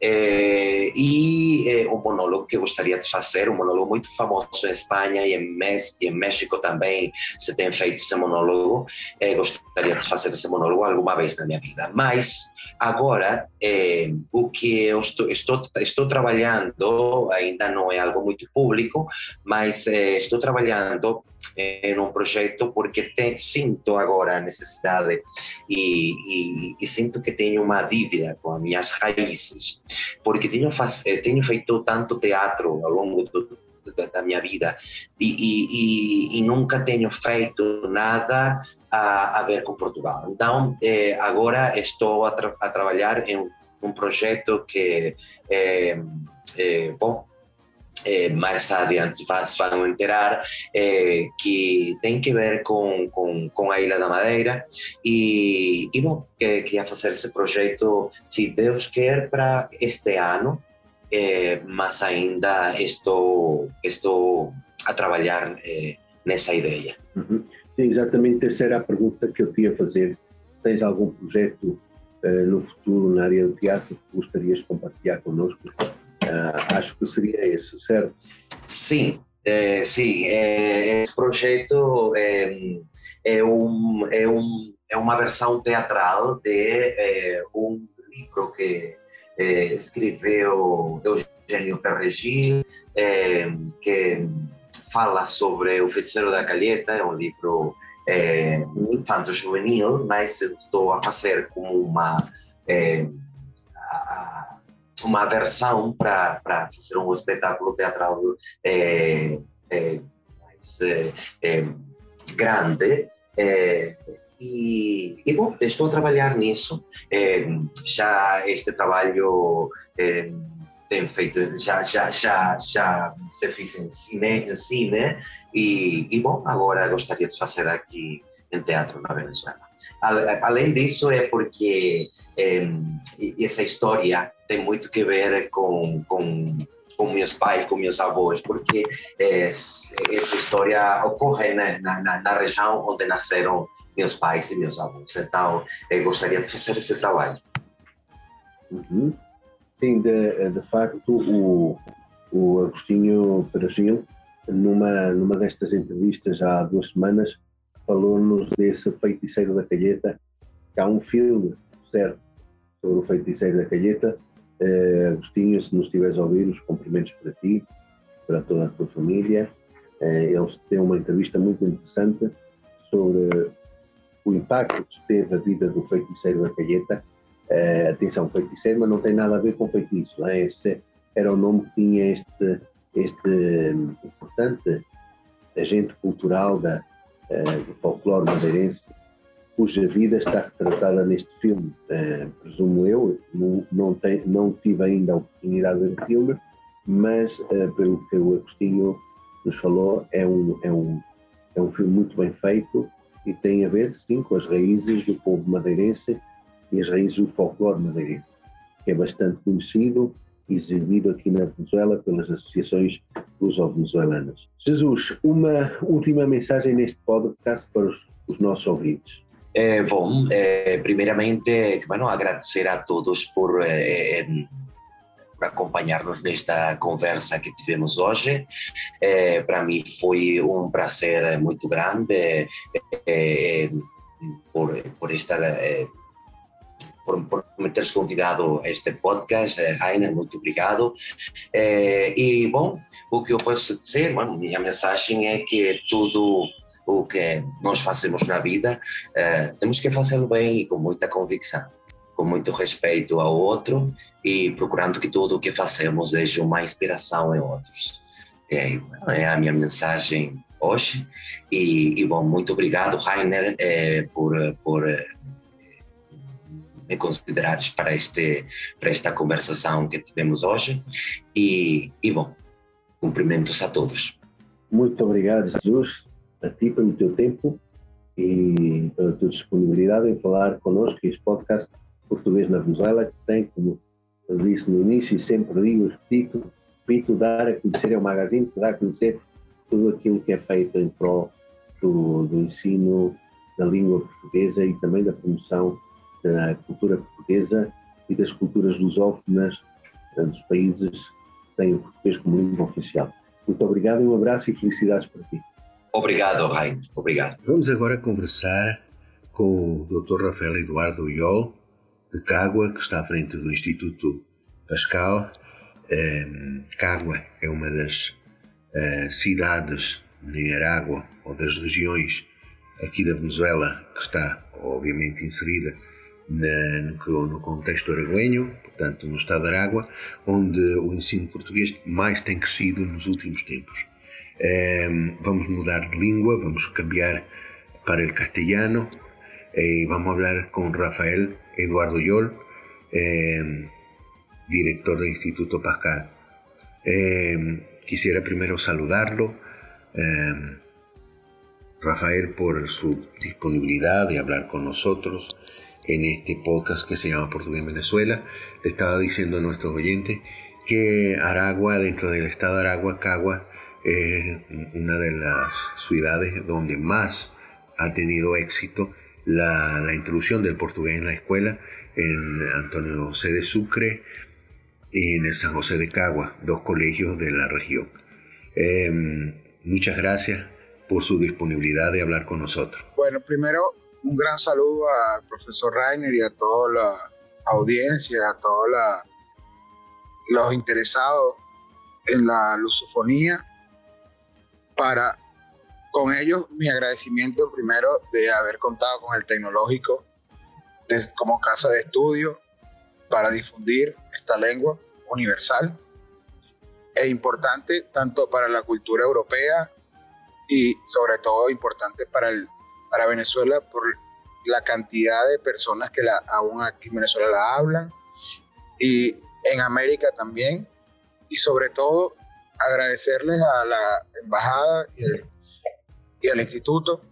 e é, um monólogo que eu gostaria de fazer, um monólogo muito famoso em Espanha e em, e em México também se tem feito esse monólogo. É, gostaria de fazer esse monólogo alguma vez na minha vida. Mas agora, é, o que eu estou, estou, estou trabalhando, ainda não é algo muito público, mas é, estou trabalhando em um projeto porque tem, sinto agora a necessidade e, sinto que tenho uma dívida com as minhas raízes, porque tenho, eh, tenho feito tanto teatro ao longo da, da, minha vida e, e, nunca tenho feito nada a, a ver com Portugal. Então, eh, agora estou a, tra a, trabalhar em um projeto que, eh, eh, bom, é, mais adiante vão enterar, é, que tem que ver com, com, com a Ilha da Madeira e, e bom, que, queria fazer esse projeto, se Deus quer, para este ano, é, mas ainda estou, estou a trabalhar é, nessa ideia. Uhum. Sim, exatamente essa era a pergunta que eu tinha a fazer. Se tens algum projeto uh, no futuro na área do teatro que gostarias de compartilhar connosco? Uh, acho que seria isso, certo? Sim, é, sim. É, esse projeto é, é, um, é, um, é uma versão teatral de é, um livro que é, escreveu Eugênio Perregil, é, que fala sobre o Feiticeiro da Calheta, é um livro infanto-juvenil, mas estou a fazer como uma uma versão para fazer um espetáculo teatral é, é, mais é, grande. E, e, bom, estou a trabalhar nisso. Já este trabalho tem feito, já, já, já, já se fez em cine, em cine e, e, bom, agora gostaria de fazer aqui em teatro na Venezuela. Além disso, é porque essa história tem muito que ver com, com, com meus pais, com meus avós, porque é, essa história ocorre na, na, na, região onde nasceram meus pais e meus avós. Então, eu gostaria de fazer esse trabalho. Uhum. Sim, de, de facto, o, o Agostinho Peragil, numa, numa destas entrevistas há duas semanas, falou-nos desse feiticeiro da calheta, que há um filme, certo, sobre o feiticeiro da calheta. Uh, Agostinho, se nos estiveres a ouvir, os cumprimentos para ti, para toda a tua família. Uh, eles têm uma entrevista muito interessante sobre o impacto que teve a vida do feiticeiro da calheta. Uh, atenção, feiticeiro, mas não tem nada a ver com feitiço. É? Esse era o nome que tinha este, este um, importante agente cultural da, do folclore madeirense cuja vida está retratada neste filme, uh, presumo eu, não, tem, não, tive ainda a oportunidade de ver o filme, mas uh, pelo que o Agostinho nos falou, é um, é, um, é um filme muito bem feito e tem a ver, sim, com as raízes do povo madeirense e as raízes do folclore madeirense, que é bastante conhecido exibido aqui na Venezuela pelas associações luso-venezuelanas. Jesus, uma última mensagem neste podcast para os, os nossos ouvintes. Eh, bom, eh, primeiramente, bueno, agradecer a todos por, eh, por acompanhar-nos nesta conversa que tivemos hoje. Para mim foi um prazer muito grande por, por estar por, por me teres convidado a este podcast, Rainer, muito obrigado. e, bom, o que eu posso dizer, bueno, minha mensagem é que tudo o que nós fazemos na vida, uh, temos que fazê-lo bem e com muita convicção, com muito respeito ao outro e procurando que tudo o que fazemos seja uma inspiração em outros. É, é a minha mensagem hoje. E, e, bom, muito obrigado, Rainer, é, por, por me considerares para, este, para esta conversação que tivemos hoje. E, e bom, cumprimentos a todos. Muito obrigado, Jesus, a ti pelo teu tempo e pela tua disponibilidade em falar connosco este podcast português na Venezuela, que tem, como eu disse no início e sempre digo, repito, repito, dar a conhecer, é um magazine dá a conhecer tudo aquilo que é feito em prol do, do ensino da língua portuguesa e também da promoção da cultura portuguesa e das culturas lusófonas dos países que têm o português como língua oficial. Muito obrigado, um abraço e felicidades para ti. Obrigado, Rain. Obrigado. Vamos agora conversar com o Dr. Rafael Eduardo Iol, de Cágua, que está à frente do Instituto Pascal. Um, Cágua é uma das uh, cidades de Aragua, ou das regiões aqui da Venezuela, que está obviamente inserida no, contexto araguenho, portanto no estado de Aragua, onde o ensino português mais tem crescido nos últimos tempos. Um, vamos mudar de língua, vamos cambiar para o castelhano e vamos falar com Rafael Eduardo Yol, eh, director del Instituto Pascal. Eh, quisiera primero saludarlo, Rafael, por su disponibilidad de hablar con nosotros en este podcast que se llama Portugués Venezuela. Le estaba diciendo a nuestros oyentes que Aragua, dentro del estado de Aragua, Cagua, es una de las ciudades donde más ha tenido éxito la, introducción del portugués en la escuela en Antonio José de Sucre y en el San José de Cagua, dos colegios de la región. Eh, muchas gracias por su disponibilidad de hablar con nosotros. Bueno, primero un gran saludo al profesor Rainer y a toda la audiencia, a todos los interesados en la lusofonía. Para con ellos mi agradecimiento primero de haber contado con el tecnológico como casa de estudio para difundir esta lengua universal e importante tanto para la cultura europea y sobre todo importante para, el, para Venezuela por la cantidad de personas que la, aún aquí en Venezuela la hablan y en América también y sobre todo agradecerles a la embajada y al instituto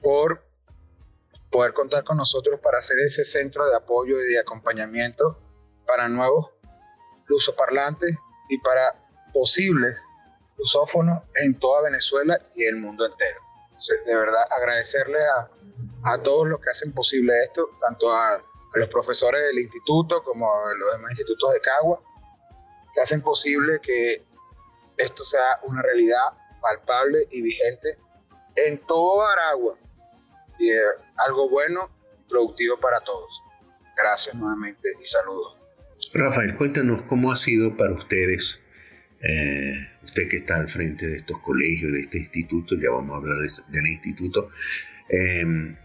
por poder contar con nosotros para hacer ese centro de apoyo y de acompañamiento para nuevos lusoparlantes y para posibles lusófonos en toda Venezuela y el mundo entero. De verdad, agradecerles a, a, todos los que hacen posible esto, tanto a, a, los profesores del instituto como a los demás institutos de Cagua, que hacen posible que esto sea una realidad palpable y vigente en todo Aragua y algo bueno y productivo para todos. Gracias nuevamente y saludos. Rafael, cuéntanos cómo ha sido para ustedes, eh, usted que está al frente de estos colegios, de este instituto, ya vamos a hablar de, del instituto, eh,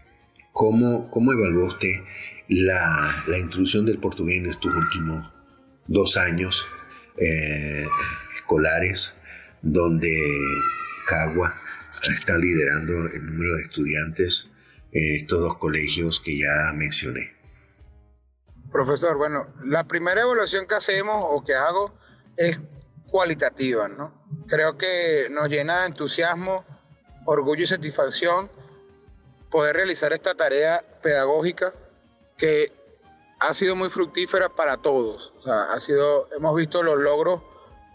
¿cómo, ¿cómo, evaluó usted la, la, introducción del portugués en estos últimos dos años eh, escolares, donde Cagua está liderando el número de estudiantes en estos dos colegios que ya mencioné. Profesor, bueno, la primera evaluación que hacemos o que hago es cualitativa, ¿no? Creo que nos llena de entusiasmo, orgullo y satisfacción poder realizar esta tarea pedagógica que ha sido muy fructífera para todos. O sea, ha sido, hemos visto los logros,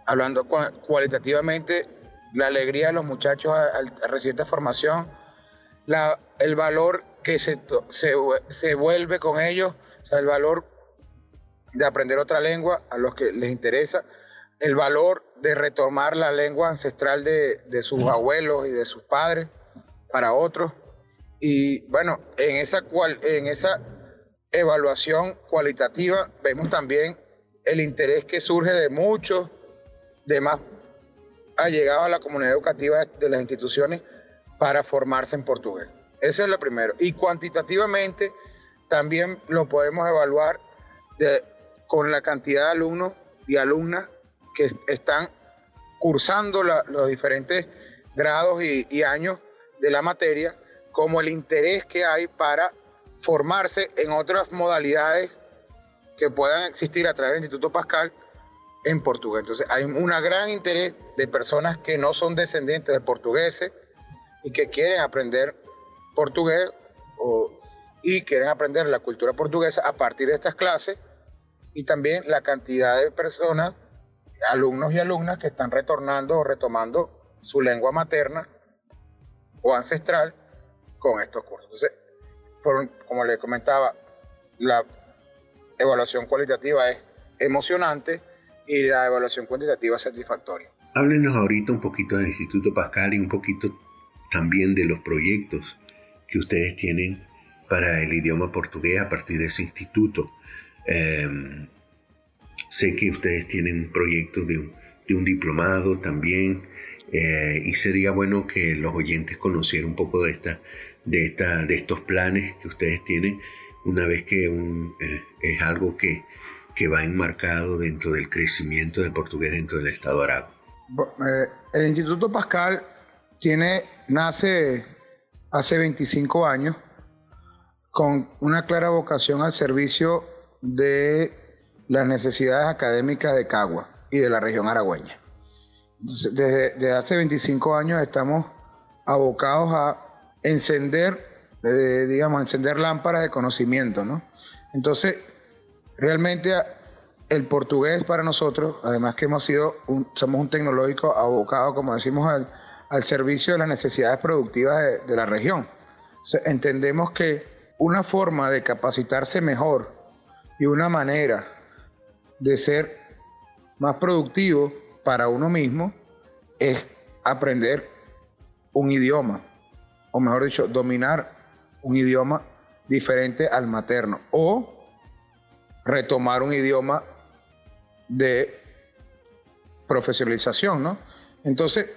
hablando cualitativamente, la alegría de los muchachos al, reciente formación, la, el valor que se, se, se, vuelve con ellos, o sea, el valor de aprender otra lengua a los que les interesa, el valor de retomar la lengua ancestral de, de sus abuelos y de sus padres para otros. Y bueno, en esa, cual, en esa evaluación cualitativa vemos también el interés que surge de muchos demás ha llegado a la comunidad educativa de las instituciones para formarse en portugués. Ese es lo primero. Y cuantitativamente también lo podemos evaluar con la cantidad de alumnos y alumnas que están cursando los diferentes grados y, años de la materia, como el interés que hay para formarse en otras modalidades que puedan existir a través del Instituto Pascal en portugués. Entonces hay un gran interés de personas que no son descendientes de portugueses y que quieren aprender portugués y quieren aprender la cultura portuguesa a partir de estas clases y también la cantidad de personas, alumnos y alumnas que están retornando o retomando su lengua materna o ancestral con estos cursos. Entonces, como le comentaba, la evaluación cualitativa es emocionante y la evaluación cuantitativa satisfactoria. Háblenos ahorita un poquito del Instituto Pascal y un poquito también de los proyectos que ustedes tienen para el idioma portugués a partir de ese instituto. Em, sé que ustedes tienen un proyecto de un, diplomado también eh, y sería bueno que los oyentes conocieran un poco de, esta, de, esta, de estos planes que ustedes tienen una vez que eh, es algo que, que, va enmarcado dentro del crecimiento del portugués dentro del Estado árabe. Eh, el Instituto Pascal tiene, nace hace 25 años con una clara vocación al servicio de las necesidades académicas de Cagua y de la región aragüeña. Desde, hace 25 años estamos abocados a encender, eh, digamos, encender lámparas de conocimiento, ¿no? Entonces, realmente el portugués para nosotros, además que hemos sido, somos un tecnológico abocado, como decimos, al servicio de las necesidades productivas de, la región. entendemos que una forma de capacitarse mejor y una manera de ser más productivo para uno mismo es aprender un idioma, o mejor dicho, dominar un idioma diferente al materno, o retomar un idioma de profesionalización, ¿no? Entonces,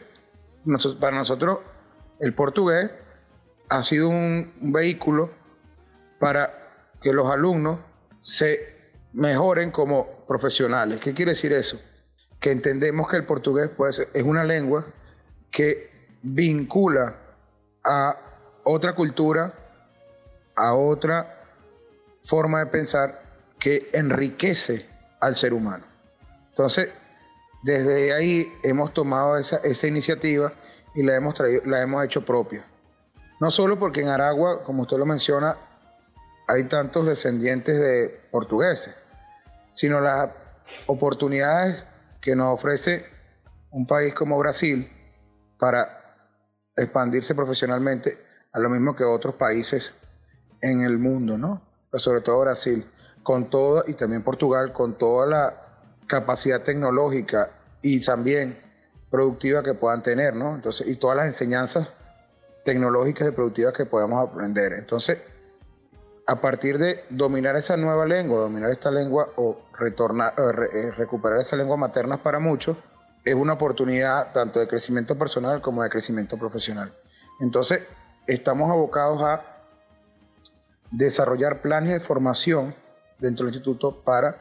para nosotros el portugués ha sido un, vehículo para que los alumnos se mejoren como profesionales. ¿Qué quiere decir eso? Que entendemos que el portugués es una lengua que vincula a otra cultura, a otra forma de pensar que enriquece al ser humano. Entonces, desde ahí hemos tomado esa, iniciativa y la hemos, traído, la hemos hecho propia. No solo porque en Aragua, como usted lo menciona, hay tantos descendientes de portugueses, sino las oportunidades que nos ofrece un país como Brasil para expandirse profesionalmente a lo mismo que otros países en el mundo, ¿no? Pero sobre todo Brasil, con todo, y también Portugal, con toda la capacidad tecnológica y también productiva que puedan tener, ¿no? Entonces, y todas las enseñanzas tecnológicas y productivas que podamos aprender. Entonces, a partir de dominar esa nueva lengua, dominar esta lengua o retornar, eh, recuperar esa lengua materna para muchos, es una oportunidad tanto de crecimiento personal como de crecimiento profesional. Entonces, estamos abocados a desarrollar planes de formación dentro del instituto para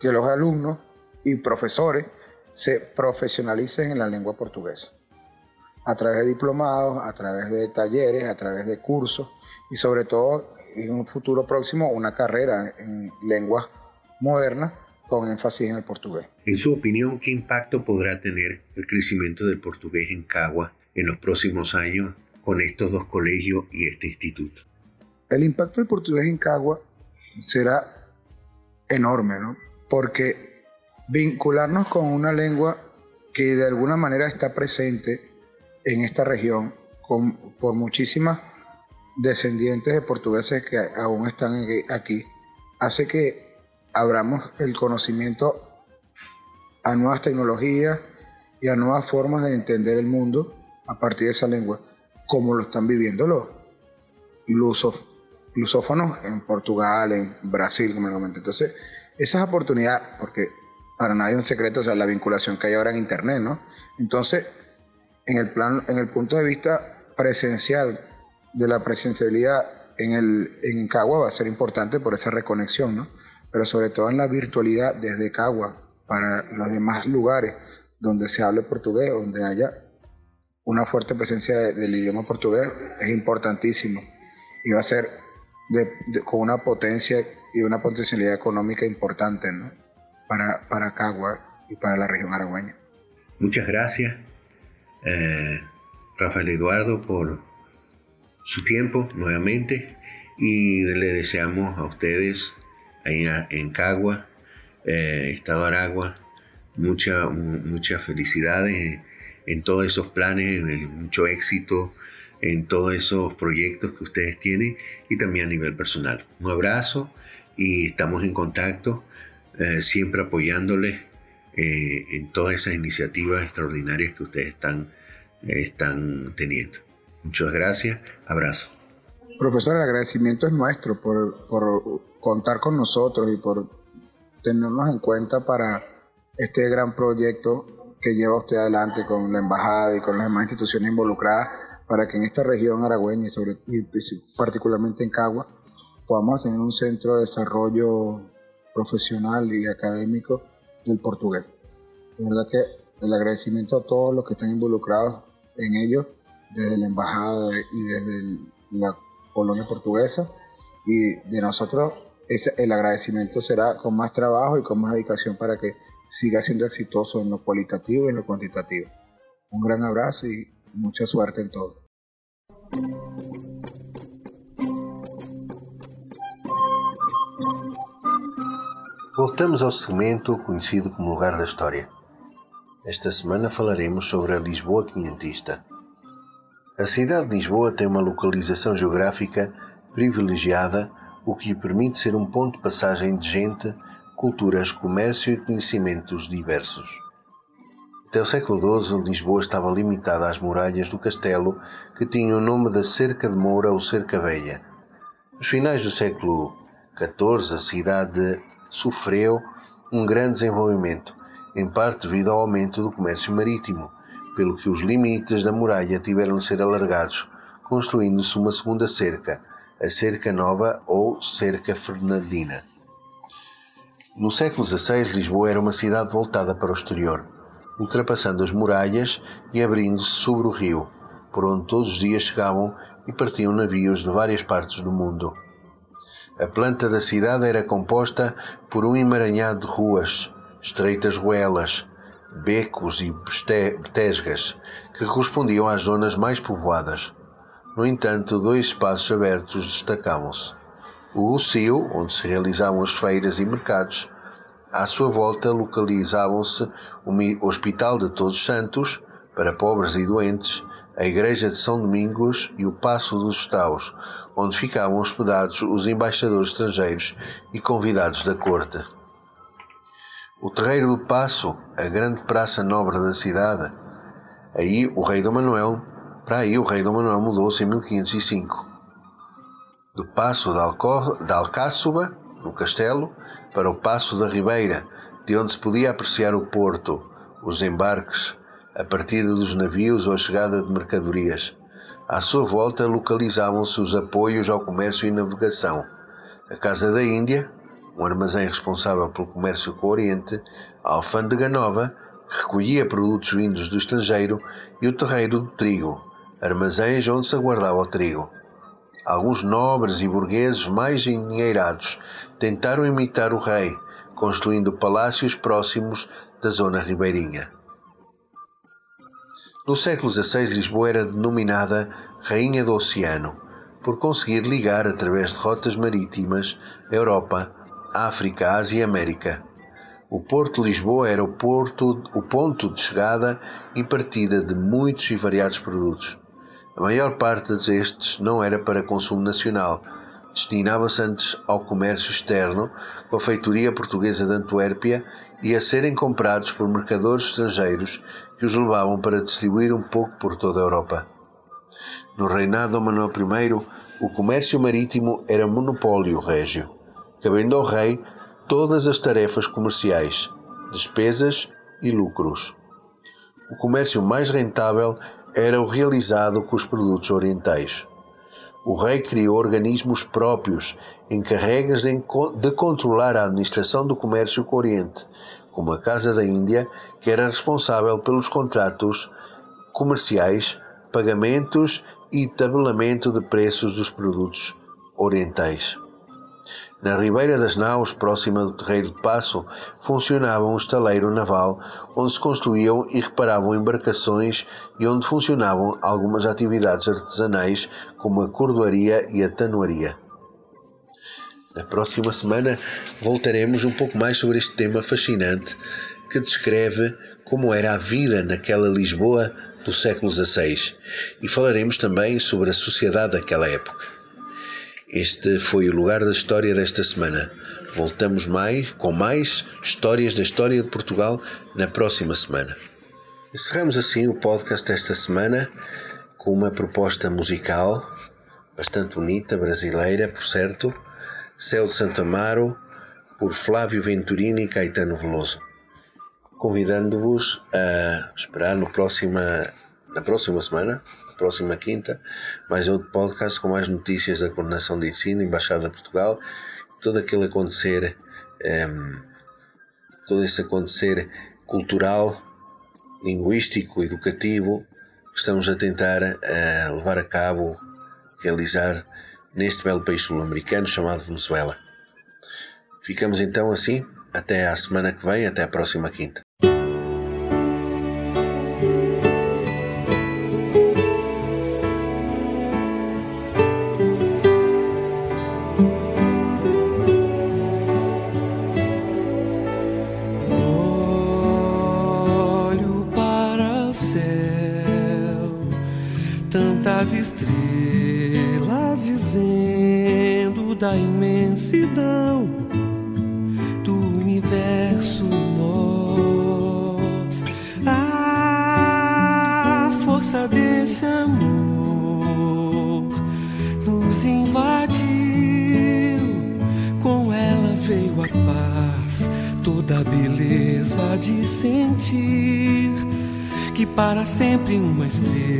que los alumnos y profesores se profesionalicen en la lengua portuguesa, a través de diplomados, a través de talleres, a través de cursos y sobre todo en un futuro próximo una carrera en lenguas modernas con énfasis en el portugués. En su opinión, ¿qué impacto podrá tener el crecimiento del portugués en Cagua en los próximos años con estos dos colegios y este instituto? El impacto del portugués en Cagua será enorme, ¿no? Porque vincularnos con una lengua que de alguna manera está presente en esta región con, por muchísimas descendientes de portugueses que aún están aquí, hace que abramos el conocimiento a nuevas tecnologías y a nuevas formas de entender el mundo a partir de esa lengua, como lo están viviendo los lusófonos en Portugal, en Brasil, como lo comenté. Entonces, esas oportunidades, porque para nadie un secreto, o sea, la vinculación que hay ahora en Internet, ¿no? Entonces, en el, plan, en el punto de vista presencial de la presencialidad en, el, en Cagua va a ser importante por esa reconexión, ¿no? Pero sobre todo en la virtualidad desde Cagua para los demás lugares donde se hable portugués, donde haya una fuerte presencia del idioma portugués, es importantísimo. Y va a ser con una potencia y una potencialidad económica importante ¿no? para, para Cagua y para la región aragüeña. Muchas gracias, eh, Rafael Eduardo, por su tiempo nuevamente y le deseamos a ustedes en Cagua, eh, Estado Aragua, muchas mucha felicidades en, todos esos planes, mucho éxito en todos esos proyectos que ustedes tienen y también a nivel personal. Un abrazo y estamos en contacto, eh, siempre apoyándoles eh, en todas esas iniciativas extraordinarias que ustedes están, están teniendo. Muchas gracias, abrazo. Profesor, el agradecimiento es nuestro por, por contar con nosotros y por tenernos en cuenta para este gran proyecto que lleva usted adelante con la embajada y con las demás instituciones involucradas para que en esta región aragüeña y, sobre, particularmente en Cagua podamos tener un centro de desarrollo profesional y académico del portugués. De verdad que el agradecimiento a todos los que están involucrados en ello, desde la embajada y desde la colonia portuguesa, y de nosotros el agradecimiento será con más trabajo y con más dedicación para que siga siendo exitoso en lo cualitativo y en lo cuantitativo. Un gran abrazo y mucha suerte en todo. Voltamos ao segmento conhecido como Lugar da História. Esta semana falaremos sobre a Lisboa quinhentista. A cidade de Lisboa tem uma localização geográfica privilegiada, o que lhe permite ser um ponto de passagem de gente culturas, comércio e conhecimentos diversos. Até o século XII, Lisboa estava limitada às muralhas do castelo, que tinha o nome da Cerca de Moura ou Cerca Velha. Nos finais do século XIV, a cidade sofreu um grande desenvolvimento, em parte devido ao aumento do comércio marítimo, pelo que os limites da muralha tiveram de ser alargados, construindo-se uma segunda cerca, a Cerca Nova ou Cerca Fernandina. No século XVI, Lisboa era uma cidade voltada para o exterior, ultrapassando as muralhas e abrindo-se sobre o rio, por onde todos os dias chegavam e partiam navios de várias partes do mundo. A planta da cidade era composta por um emaranhado de ruas, estreitas ruelas, becos e betesgas, que correspondiam às zonas mais povoadas. No entanto, dois espaços abertos destacavam-se o Rocio, onde se realizavam as feiras e mercados. À sua volta localizavam-se o Hospital de Todos os Santos, para pobres e doentes, a Igreja de São Domingos e o Passo dos Estaus, onde ficavam hospedados os embaixadores estrangeiros e convidados da corte. O Terreiro do Passo, a grande praça nobre da cidade. Aí o rei Dom Manuel, para aí o rei Dom Manuel mudou-se em 1505 do Passo da Alcáçova, no castelo, para o Passo da Ribeira, de onde se podia apreciar o porto, os embarques, a partida dos navios ou a chegada de mercadorias. À sua volta localizavam-se os apoios ao comércio e navegação. A Casa da Índia, um armazém responsável pelo comércio com o Oriente, a Alfândega Nova, que recolhia produtos vindos do estrangeiro, e o Terreiro do Trigo, armazéns onde se aguardava o trigo. Alguns nobres e burgueses mais endinheirados tentaram imitar o rei, construindo palácios próximos da zona ribeirinha. No século XVI, Lisboa era denominada Rainha do Oceano, por conseguir ligar através de rotas marítimas a Europa, África, Ásia e América. O Porto de Lisboa era o, porto, o ponto de chegada e partida de muitos e variados produtos. A maior parte destes não era para consumo nacional, destinava-se antes ao comércio externo com a feitoria portuguesa de Antuérpia e a serem comprados por mercadores estrangeiros que os levavam para distribuir um pouco por toda a Europa. No reinado de Manuel I, o comércio marítimo era monopólio régio, cabendo ao rei todas as tarefas comerciais, despesas e lucros. O comércio mais rentável era o realizado com os produtos orientais. O rei criou organismos próprios encarregues de controlar a administração do comércio com o Oriente, como a Casa da Índia, que era responsável pelos contratos comerciais, pagamentos e tabelamento de preços dos produtos orientais. Na Ribeira das Naus, próxima do Terreiro de Passo, funcionava um estaleiro naval onde se construíam e reparavam embarcações e onde funcionavam algumas atividades artesanais como a cordoaria e a tanoaria. Na próxima semana voltaremos um pouco mais sobre este tema fascinante que descreve como era a vida naquela Lisboa do século XVI e falaremos também sobre a sociedade daquela época. Este foi o lugar da história desta semana. Voltamos mais com mais histórias da história de Portugal na próxima semana. Encerramos assim o podcast desta semana com uma proposta musical bastante bonita, brasileira, por certo, Céu de Santa Amaro, por Flávio Venturini e Caetano Veloso. Convidando-vos a esperar no próxima, na próxima semana próxima quinta, mais outro podcast com mais notícias da Coordenação de Ensino, Embaixada de Portugal, todo aquele acontecer, um, ehm, todo esse acontecer cultural, linguístico, educativo, que estamos a tentar uh, levar a cabo, realizar neste belo país sul-americano chamado Venezuela. Ficamos então assim, até à semana que vem, até à próxima quinta. Sempre uma estrela